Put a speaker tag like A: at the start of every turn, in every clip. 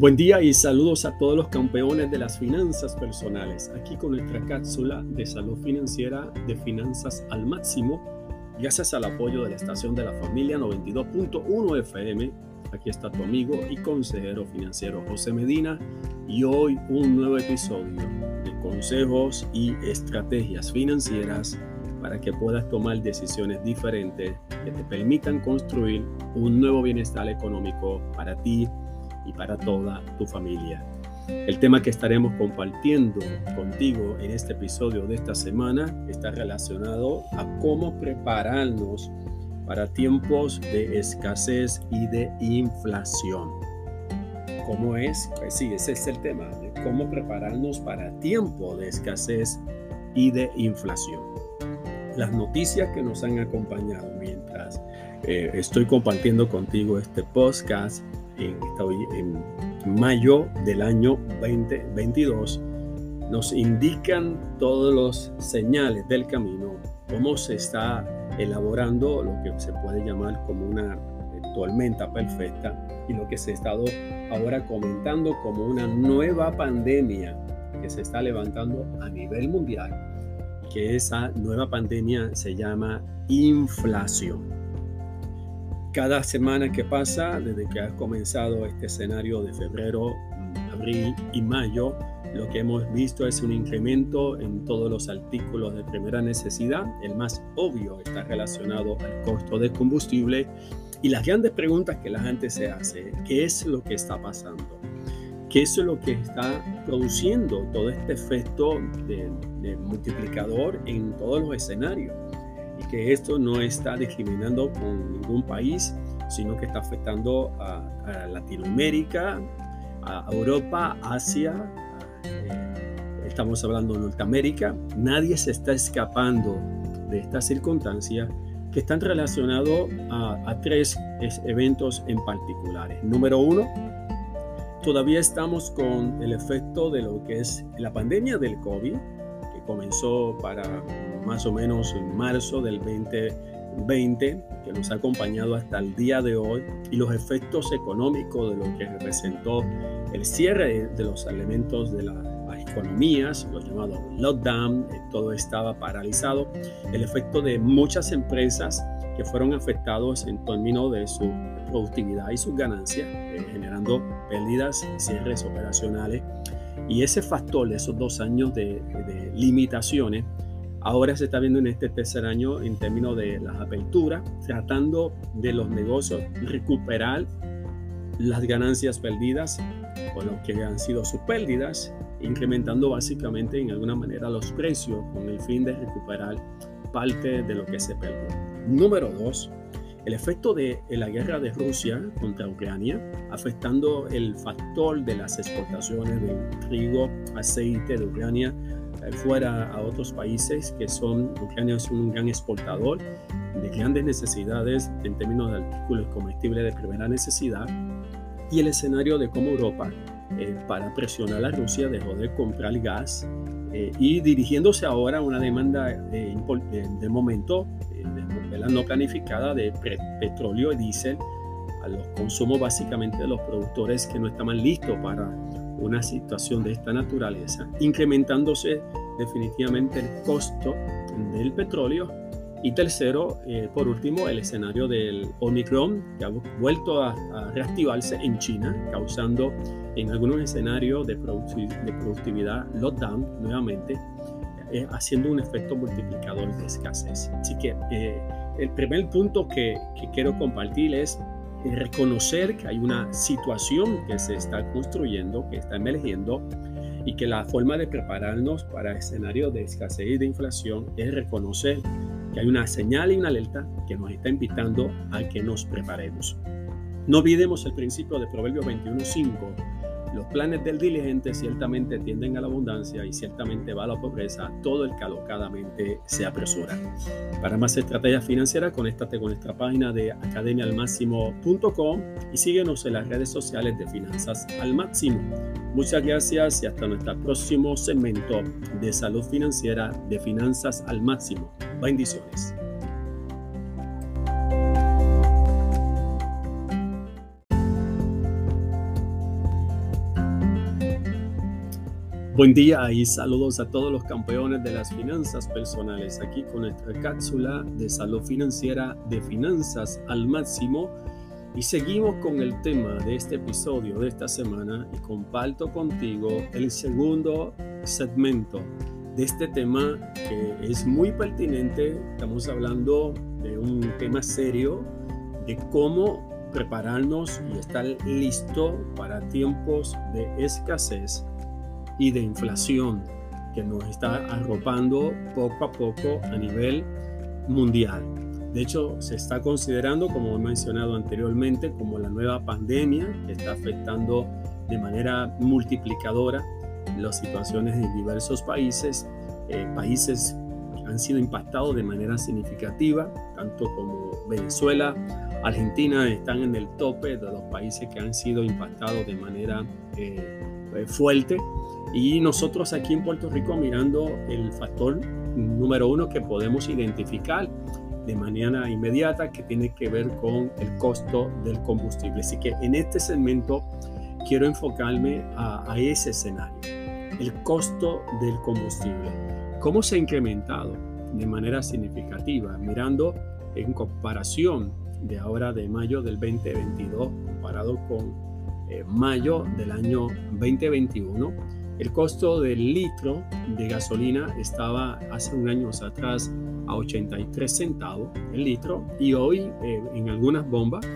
A: Buen día y saludos a todos los campeones de las finanzas personales. Aquí con nuestra cápsula de salud financiera de finanzas al máximo, gracias al apoyo de la estación de la familia 92.1 FM. Aquí está tu amigo y consejero financiero José Medina y hoy un nuevo episodio de consejos y estrategias financieras para que puedas tomar decisiones diferentes que te permitan construir un nuevo bienestar económico para ti y para toda tu familia. El tema que estaremos compartiendo contigo en este episodio de esta semana está relacionado a cómo prepararnos para tiempos de escasez y de inflación. ¿Cómo es? Pues sí, ese es el tema, de cómo prepararnos para tiempo de escasez y de inflación. Las noticias que nos han acompañado mientras eh, estoy compartiendo contigo este podcast en, mayo del año 2022 nos indican todos los señales del camino, cómo se está elaborando lo que se puede llamar como una tormenta perfecta y lo que se ha estado ahora comentando como una nueva pandemia que se está levantando a nivel mundial, que esa nueva pandemia se llama inflación cada semana que pasa, desde que ha comenzado este escenario de febrero, abril y mayo, lo que hemos visto es un incremento en todos los artículos de primera necesidad. El más obvio está relacionado al costo de combustible. Y las grandes preguntas que la gente se hace, ¿qué es lo que está pasando? ¿Qué es lo que está produciendo todo este efecto de multiplicador en todos los escenarios? Que esto no está discriminando con ningún país, sino que está afectando a, Latinoamérica, a Europa, Asia, eh, estamos hablando de Norteamérica. Nadie se está escapando de estas circunstancias que están relacionados a, a tres eventos en particulares. Número uno, todavía estamos con el efecto de lo que es la pandemia del COVID, que comenzó para más o menos en marzo del 2020, que nos ha acompañado hasta el día de hoy, y los efectos económicos de lo que representó el cierre de los elementos de las economías, los llamados lockdown, eh, todo estaba paralizado, el efecto de muchas empresas que fueron afectados en términos de su productividad y sus ganancias, eh, generando pérdidas, cierres operacionales. Y ese factor de esos dos años de, de limitaciones Ahora se está viendo en este tercer año en términos de las aperturas, tratando de los negocios recuperar las ganancias perdidas o lo que han sido sus pérdidas, incrementando básicamente en alguna manera los precios con el fin de recuperar parte de lo que se perdió. Número dos, el efecto de la guerra de Rusia contra Ucrania, afectando el factor de las exportaciones del trigo, aceite de Ucrania fuera a otros países que son, Ucrania es un gran exportador de grandes necesidades en términos de artículos comestibles de primera necesidad y el escenario de cómo Europa eh, para presionar a Rusia dejó de comprar gas eh, y dirigiéndose ahora a una demanda eh, de momento de la no planificada de petróleo y diésel a los consumos básicamente de los productores que no estaban listos para una situación de esta naturaleza, incrementándose definitivamente el costo del petróleo. Y tercero, eh, por último, el escenario del Omicron, que ha vuelto a, reactivarse en China, causando en algunos escenarios de, de productividad lockdown nuevamente, eh, haciendo un efecto multiplicador de escasez. Así que eh, el primer punto que, que quiero compartir es reconocer que hay una situación que se está construyendo, que está emergiendo y que la forma de prepararnos para escenarios de escasez y de inflación es reconocer que hay una señal y una alerta que nos está invitando a que nos preparemos. No olvidemos el principio de Proverbio 21.5 los planes del diligente ciertamente tienden a la abundancia y ciertamente va a la pobreza. Todo el que alocadamente se apresura. Para más estrategias financieras, conéctate con nuestra página de academialmáximo.com y síguenos en las redes sociales de Finanzas al Máximo. Muchas gracias y hasta nuestro próximo segmento de salud financiera de Finanzas al Máximo. Bendiciones. Buen día y saludos a todos los campeones de las finanzas personales, aquí con nuestra cápsula de salud financiera de finanzas al máximo. Y seguimos con el tema de este episodio de esta semana y comparto contigo el segundo segmento de este tema que es muy pertinente. Estamos hablando de un tema serio, de cómo prepararnos y estar listo para tiempos de escasez y de inflación que nos está arropando poco a poco a nivel mundial. De hecho, se está considerando, como he mencionado anteriormente, como la nueva pandemia que está afectando de manera multiplicadora las situaciones en diversos países. Eh, países han sido impactados de manera significativa, tanto como Venezuela, Argentina están en el tope de los países que han sido impactados de manera eh, fuerte. Y nosotros aquí en Puerto Rico mirando el factor número uno que podemos identificar de manera inmediata que tiene que ver con el costo del combustible. Así que en este segmento quiero enfocarme a, a ese escenario, el costo del combustible. ¿Cómo se ha incrementado de manera significativa? Mirando en comparación de ahora de mayo del 2022 comparado con eh, mayo del año 2021. El costo del litro de gasolina estaba hace un año atrás a 83 centavos el litro y hoy eh, en algunas bombas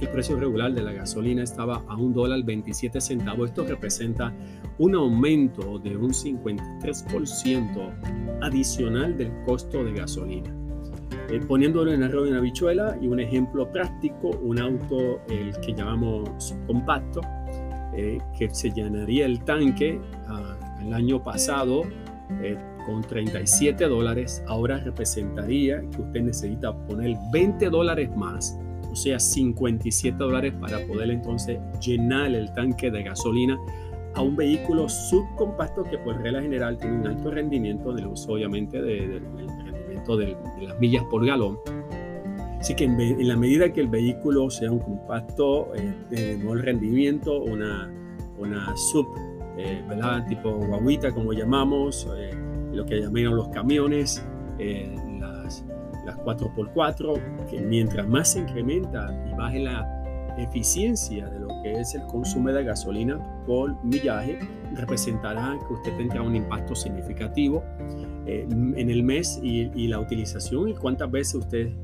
A: el precio regular de la gasolina estaba a un dólar 27 centavos. Esto representa un aumento de un 53% adicional del costo de gasolina. Eh, poniéndolo en arroz en habichuela y un ejemplo práctico, un auto el que llamamos compacto, eh, que se llenaría el tanque ah, el año pasado eh, con 37 dólares, ahora representaría que usted necesita poner 20 dólares más, o sea, 57 dólares para poder entonces llenar el tanque de gasolina a un vehículo subcompacto que por regla general tiene un alto rendimiento del uso obviamente de, de, las millas por galón. Así que en, la medida que el vehículo sea un compacto eh, de buen rendimiento, una, una sub, eh, ¿verdad? tipo guaguita como llamamos, eh, lo que llaman los camiones, las, las 4x4, que mientras más se incrementa y baje la eficiencia de lo que es el consumo de gasolina por millaje, representará que usted tenga un impacto significativo eh, en el mes y, la utilización y cuántas veces usted eh,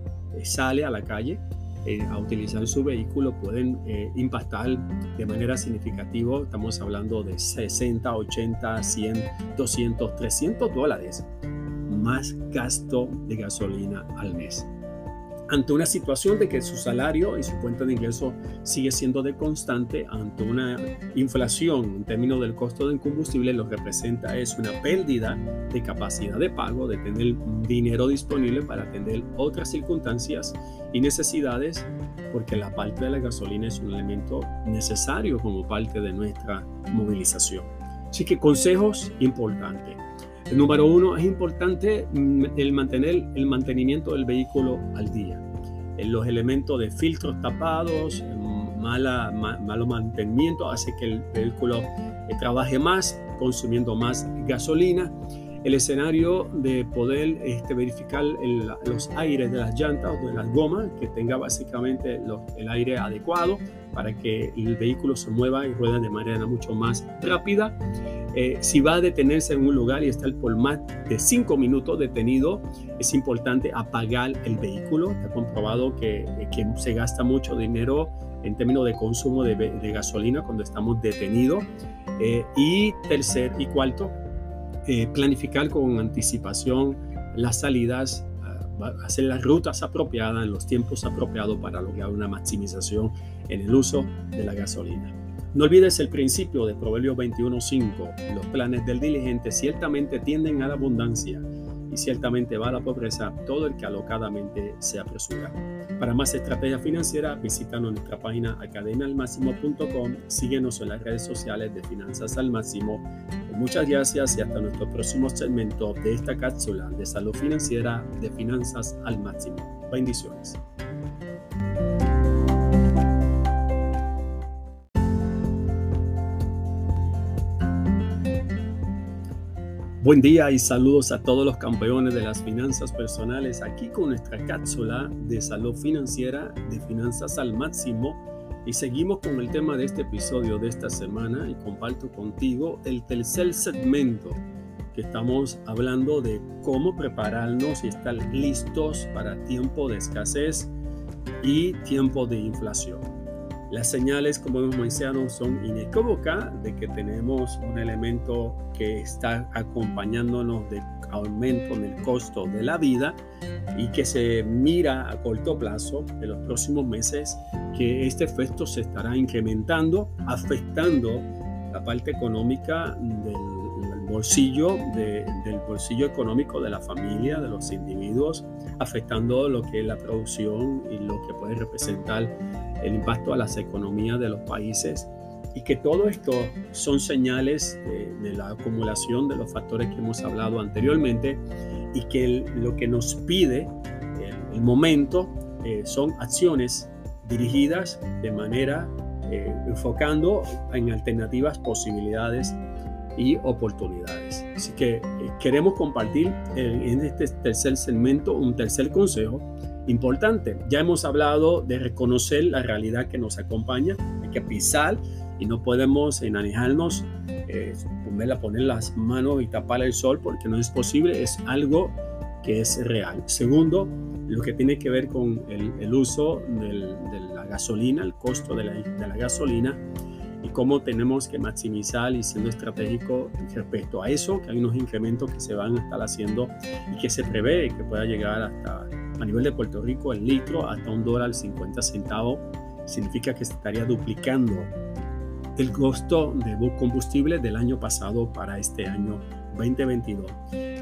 A: sale a la calle eh, a utilizar su vehículo pueden impactar de manera significativa. Estamos hablando de 60, 80, 100, 200, 300 dólares más gasto de gasolina al mes ante una situación de que su salario y su cuenta de ingreso sigue siendo de constante, ante una inflación en términos del costo del combustible, lo que representa es una pérdida de capacidad de pago, de tener dinero disponible para atender otras circunstancias y necesidades, porque la parte de la gasolina es un elemento necesario como parte de nuestra movilización. Así que consejos importantes. Número uno, es importante mm, el mantener el mantenimiento del vehículo al día. En los elementos de filtros tapados, mm, mala, malo mantenimiento hace que el vehículo eh, trabaje más, consumiendo más gasolina. El escenario de poder este, verificar los aires de las llantas o de las gomas, que tenga básicamente el aire adecuado para que el vehículo se mueva y rueda de manera mucho más rápida. Eh, si va a detenerse en un lugar y estar por más de cinco minutos detenido, es importante apagar el vehículo. Está comprobado que, que se gasta mucho dinero en términos de consumo de, gasolina cuando estamos detenidos. Eh, y tercer y cuarto, eh, planificar con anticipación las salidas hacer las rutas apropiadas en los tiempos apropiados para lograr una maximización en el uso de la gasolina. No olvides el principio de Proverbios 21.5. Los planes del diligente ciertamente tienden a la abundancia y ciertamente va a la pobreza todo el que alocadamente se apresura. Para más estrategia financiera, visítanos nuestra página academialmáximo.com, síguenos en las redes sociales de Finanzas al Máximo. Muchas gracias y hasta nuestro próximo segmento de esta cápsula de salud financiera de Finanzas al Máximo. Bendiciones. Buen día y saludos a todos los campeones de las finanzas personales aquí con nuestra cápsula de salud financiera de finanzas al máximo y seguimos con el tema de este episodio de esta semana y comparto contigo el tercer segmento que estamos hablando de cómo prepararnos y estar listos para tiempo de escasez y tiempo de inflación. Las señales, como hemos mencionado, son inequívocas de que tenemos un elemento que está acompañándonos de aumento en el costo de la vida y que se mira a corto plazo en los próximos meses que este efecto se estará incrementando, afectando la parte económica del bolsillo, del bolsillo económico de la familia, de los individuos, afectando lo que es la producción y lo que puede representar el impacto a las economías de los países y que todo esto son señales de, la acumulación de los factores que hemos hablado anteriormente y que lo que nos pide el, momento eh, son acciones dirigidas de manera eh, enfocando en alternativas, posibilidades y oportunidades. Así que eh, queremos compartir en este tercer segmento un tercer consejo importante. Ya hemos hablado de reconocer la realidad que nos acompaña, hay que pisar y no podemos enanejarnos, eh, poner las manos y tapar el sol porque no es posible, es algo que es real. Segundo, lo que tiene que ver con el, uso de la gasolina, el costo de la, de la gasolina y cómo tenemos que maximizar y siendo estratégico respecto a eso, que hay unos incrementos que se van a estar haciendo y que se prevé que pueda llegar hasta a nivel de Puerto Rico el litro hasta un dólar 50 centavos. Significa que estaría duplicando el costo de combustible del año pasado para este año 2022.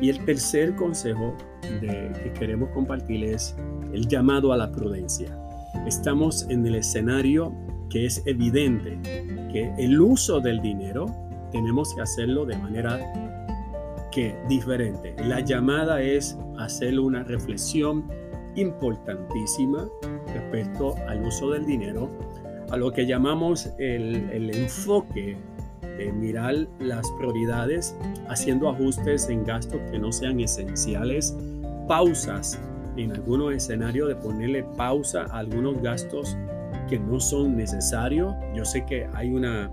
A: Y el tercer consejo que queremos compartir es el llamado a la prudencia. Estamos en el escenario que es evidente que el uso del dinero tenemos que hacerlo de manera que diferente. La llamada es hacer una reflexión importantísima respecto al uso del dinero, a lo que llamamos el, el enfoque de mirar las prioridades, haciendo ajustes en gastos que no sean esenciales, pausas en algunos escenarios de ponerle pausa a algunos gastos que no son necesarios. Yo sé que hay una,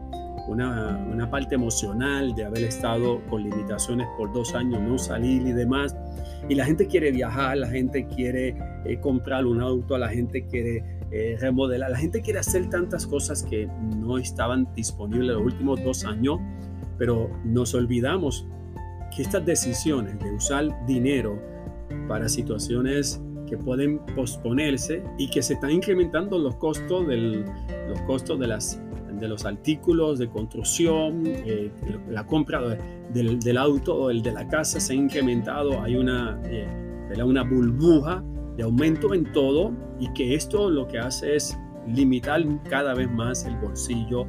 A: una, una, parte emocional de haber estado con limitaciones por dos años, no salir y demás. Y la gente quiere viajar, la gente quiere eh, comprar un auto, la gente quiere eh, remodelar, la gente quiere hacer tantas cosas que no estaban disponibles los últimos dos años, pero nos olvidamos que estas decisiones de usar dinero para situaciones que pueden posponerse y que se están incrementando los costos, del, los costos de, las, de los artículos de construcción, eh, la compra del, auto o el de la casa se ha incrementado, hay una, eh, una burbuja de aumento en todo y que esto lo que hace es limitar cada vez más el bolsillo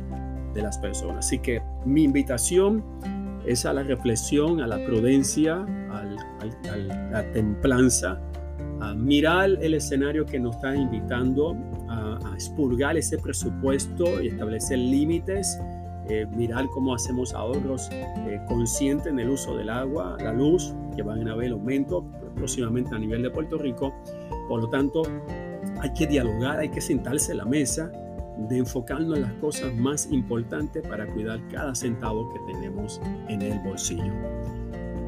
A: de las personas. Así que mi invitación es a la reflexión, a la prudencia, a la templanza a mirar el escenario que nos está invitando a, expurgar ese presupuesto y establecer límites, eh, mirar cómo hacemos ahorros eh, conscientes en el uso del agua, la luz, que van a haber aumento próximamente a nivel de Puerto Rico. Por lo tanto, hay que dialogar, hay que sentarse a la mesa de enfocarnos en las cosas más importantes para cuidar cada centavo que tenemos en el bolsillo.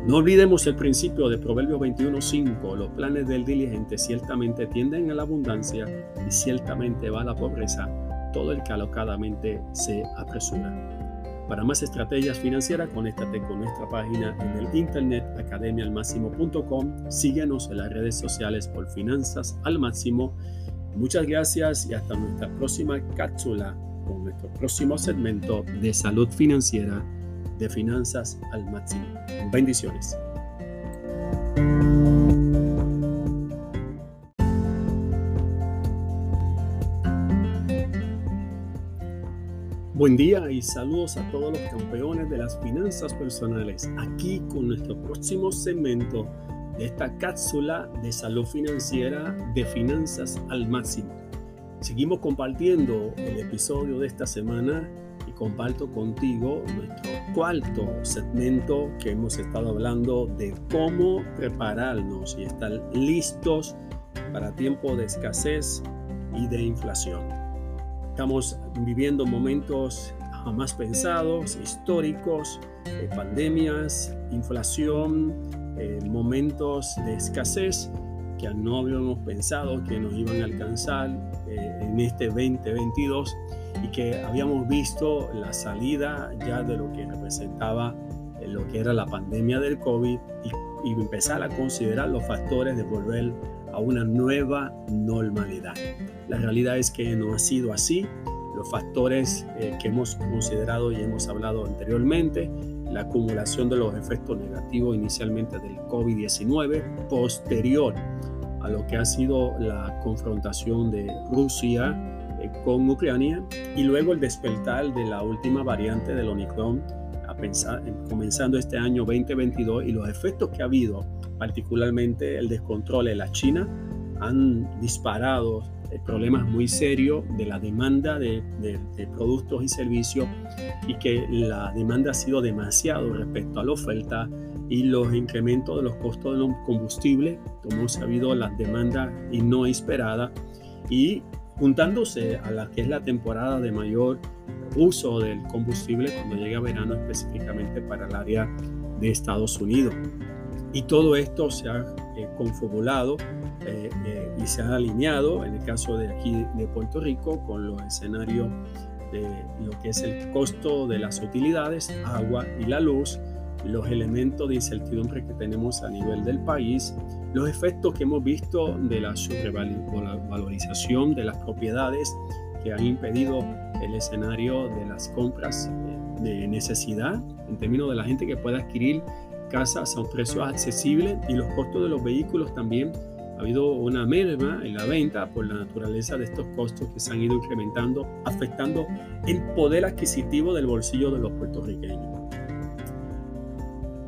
A: No olvidemos el principio de Proverbios 21.5, los planes del diligente ciertamente tienden a la abundancia y ciertamente va a la pobreza, todo el que alocadamente se apresura. Para más estrategias financieras, conéctate con nuestra página en el internet academialmáximo.com. Síguenos en las redes sociales por Finanzas al Máximo. Muchas gracias y hasta nuestra próxima cápsula con nuestro próximo segmento de salud financiera de finanzas al máximo. Bendiciones. Buen día y saludos a todos los campeones de las finanzas personales. Aquí con nuestro próximo segmento de esta cápsula de salud financiera de finanzas al máximo. Seguimos compartiendo el episodio de esta semana comparto contigo nuestro cuarto segmento que hemos estado hablando de cómo prepararnos y estar listos para tiempo de escasez y de inflación. Estamos viviendo momentos jamás pensados, históricos, eh, pandemias, inflación, eh, momentos de escasez que no habíamos pensado que nos iban a alcanzar eh, en este 2022 y que habíamos visto la salida ya de lo que representaba lo que era la pandemia del COVID y, y empezar a considerar los factores de volver a una nueva normalidad. La realidad es que no ha sido así. Los factores eh, que hemos considerado y hemos hablado anteriormente, la acumulación de los efectos negativos inicialmente del COVID-19, posterior a lo que ha sido la confrontación de Rusia eh, con Ucrania y luego el despertar de la última variante del Omicron a pensar, comenzando este año 2022 y los efectos que ha habido particularmente el descontrol en la China, han disparado problemas muy serios de la demanda de, productos y servicios y que la demanda ha sido demasiado respecto a la oferta y los incrementos de los costos de los combustibles, como hemos sabido, la demanda y no esperada y juntándose a la que es la temporada de mayor uso del combustible cuando llega verano específicamente para el área de Estados Unidos. Y todo esto se ha eh, confabulado eh, eh, y se ha alineado, en el caso de aquí de Puerto Rico, con los escenarios de lo que es el costo de las utilidades, agua y la luz, los elementos de incertidumbre que tenemos a nivel del país, los efectos que hemos visto de la sobrevalorización de las propiedades que han impedido el escenario de las compras de necesidad en términos de la gente que pueda adquirir casas a un precio accesible y los costos de los vehículos también. Ha habido una merma en la venta por la naturaleza de estos costos que se han ido incrementando, afectando el poder adquisitivo del bolsillo de los puertorriqueños.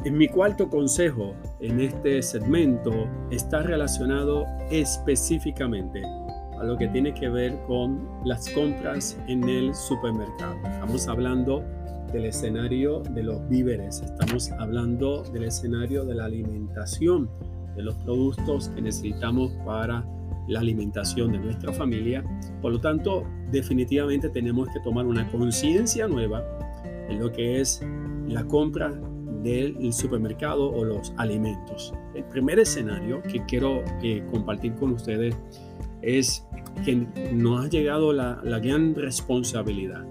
A: En mi cuarto consejo en este segmento está relacionado específicamente a lo que tiene que ver con las compras en el supermercado. Estamos hablando del escenario de los víveres, estamos hablando del escenario de la alimentación, de los productos que necesitamos para la alimentación de nuestra familia. Por lo tanto, definitivamente tenemos que tomar una conciencia nueva en lo que es la compra del supermercado o los alimentos. El primer escenario que quiero eh, compartir con ustedes es que nos ha llegado la, la gran responsabilidad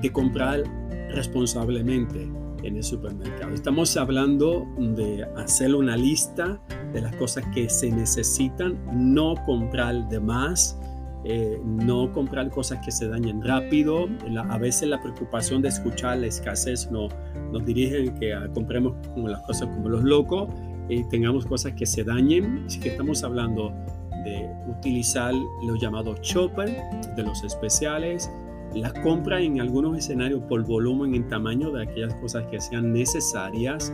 A: de comprar responsablemente en el supermercado. Estamos hablando de hacer una lista de las cosas que se necesitan, no comprar de más, eh, no comprar cosas que se dañen rápido. a veces la preocupación de escuchar la escasez no, nos dirige que compremos las cosas como los locos y tengamos cosas que se dañen. Así que estamos hablando de utilizar los llamados chopper, de los especiales, la compra en algunos escenarios por volumen en tamaño de aquellas cosas que sean necesarias,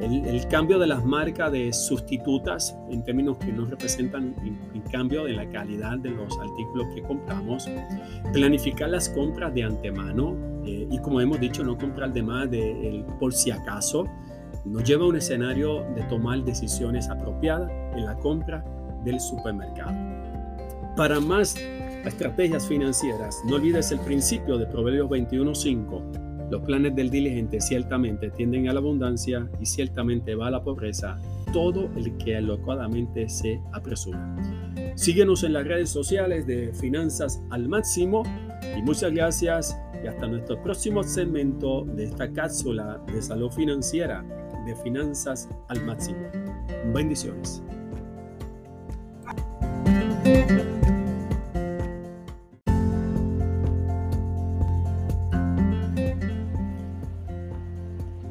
A: el, cambio de las marcas de sustitutas en términos que no representan en, cambio de la calidad de los artículos que compramos, planificar las compras de antemano eh, y como hemos dicho, no comprar de más de por si acaso, nos lleva a un escenario de tomar decisiones apropiadas en la compra del supermercado. Para más estrategias financieras, no olvides el principio de Proverbios 21.5. Los planes del diligente ciertamente tienden a la abundancia y ciertamente va a la pobreza todo el que alocadamente se apresura. Síguenos en las redes sociales de Finanzas al Máximo y muchas gracias y hasta nuestro próximo segmento de esta cápsula de salud financiera de Finanzas al Máximo. Bendiciones.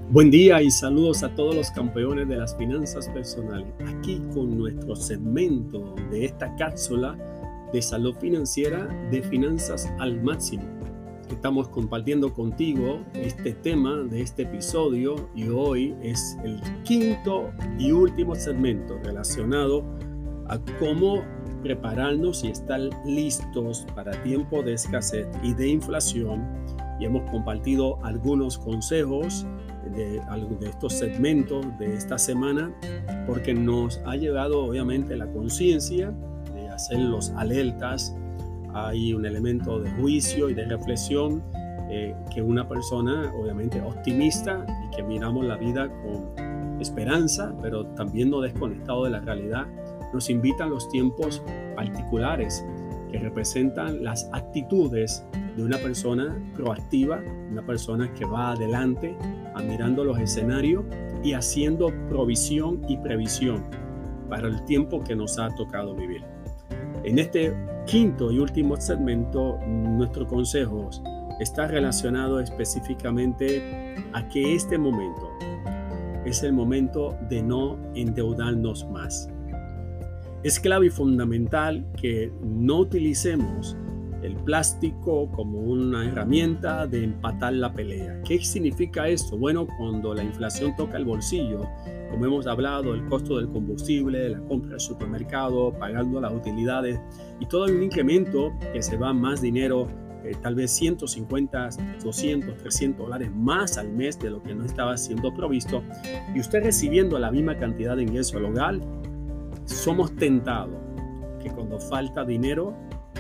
A: Buen día y saludos a todos los campeones de las finanzas personales. Aquí con nuestro segmento de esta cápsula de salud financiera de finanzas al máximo. Estamos compartiendo contigo este tema de este episodio y hoy es el quinto y último segmento relacionado a cómo prepararnos y estar listos para tiempo de escasez y de inflación y hemos compartido algunos consejos de, de estos segmentos de esta semana porque nos ha llegado obviamente la conciencia de hacer los alertas. Hay un elemento de juicio y de reflexión eh, que una persona obviamente optimista y que miramos la vida con esperanza, pero también no desconectado de la realidad, nos invitan los tiempos particulares que representan las actitudes de una persona proactiva, una persona que va adelante, admirando los escenarios y haciendo provisión y previsión para el tiempo que nos ha tocado vivir. En este quinto y último segmento, nuestro consejo está relacionado específicamente a que este momento es el momento de no endeudarnos más. Es clave y fundamental que no utilicemos el plástico como una herramienta de empatar la pelea. ¿Qué significa esto? Bueno, cuando la inflación toca el bolsillo, como hemos hablado, el costo del combustible, la compra del supermercado, pagando las utilidades y todo el incremento que se va más dinero eh, tal vez 150, 200, 300 dólares más al mes de lo que no estaba siendo provisto, y usted recibiendo la misma cantidad de ingreso al hogar, somos tentados que cuando falta dinero,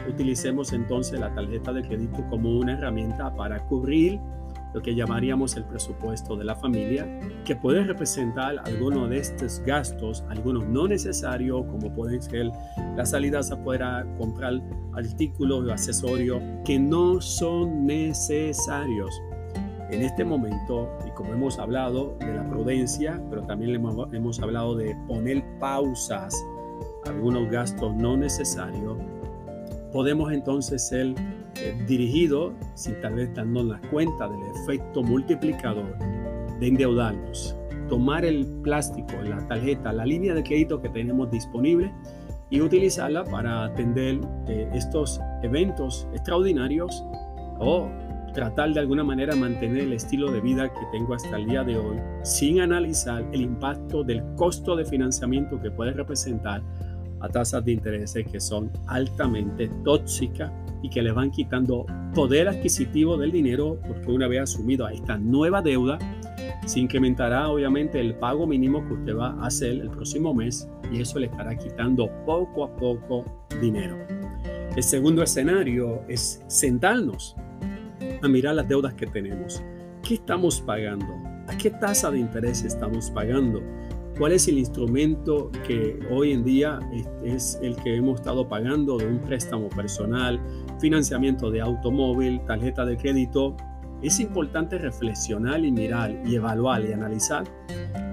A: utilicemos entonces la tarjeta de crédito como una herramienta para cubrir lo que llamaríamos el presupuesto de la familia, que puede representar algunos de estos gastos, algunos no necesarios, como pueden ser las salidas afuera, comprar artículos o accesorios que no son necesarios. En este momento, y como hemos hablado de la prudencia, pero también hemos, hablado de poner pausas a algunos gastos no necesarios, podemos entonces ser eh, dirigido, sin tal vez dándonos cuenta del efecto multiplicador de endeudarnos, tomar el plástico, la tarjeta, la línea de crédito que tenemos disponible y utilizarla para atender eh, estos eventos extraordinarios o tratar de alguna manera mantener el estilo de vida que tengo hasta el día de hoy sin analizar el impacto del costo de financiamiento que puede representar a tasas de intereses que son altamente tóxicas y que le van quitando poder adquisitivo del dinero porque una vez asumido esta nueva deuda, se incrementará obviamente el pago mínimo que usted va a hacer el próximo mes y eso le estará quitando poco a poco dinero. El segundo escenario es sentarnos a mirar las deudas que tenemos. ¿Qué estamos pagando? ¿A qué tasa de interés estamos pagando? ¿Cuál es el instrumento que hoy en día es el que hemos estado pagando de un préstamo personal, financiamiento de automóvil, tarjeta de crédito? Es importante reflexionar y mirar y evaluar y analizar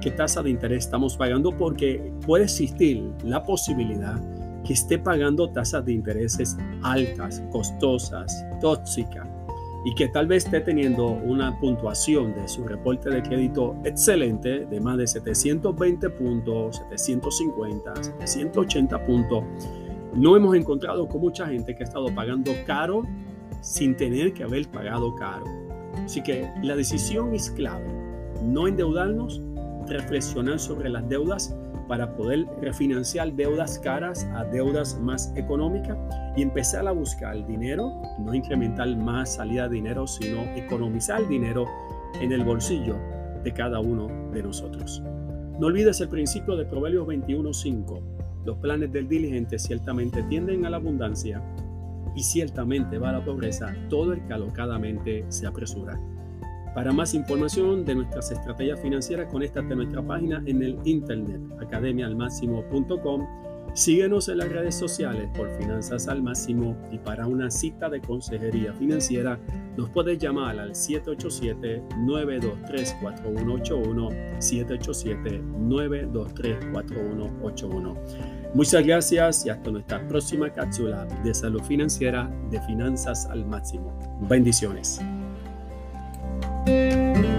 A: qué tasa de interés estamos pagando porque puede existir la posibilidad que esté pagando tasas de intereses altas, costosas, tóxicas y que tal vez esté teniendo una puntuación de su reporte de crédito excelente de más de 720 puntos, 750, 780 puntos, no hemos encontrado con mucha gente que ha estado pagando caro sin tener que haber pagado caro. Así que la decisión es clave, no endeudarnos, reflexionar sobre las deudas para poder refinanciar deudas caras a deudas más económicas y empezar a buscar dinero, no incrementar más salida de dinero, sino economizar dinero en el bolsillo de cada uno de nosotros. No olvides el principio de Proverbios 21.5. Los planes del diligente ciertamente tienden a la abundancia y ciertamente va a la pobreza todo el que alocadamente se apresura. Para más información de nuestras estrategias financieras, conéctate a nuestra página en el internet academialmáximo.com. Síguenos en las redes sociales por Finanzas al Máximo y para una cita de consejería financiera nos puedes llamar al 787-923-4181, 787-923-4181. Muchas gracias y hasta nuestra próxima cápsula de salud financiera de Finanzas al Máximo. Bendiciones. Música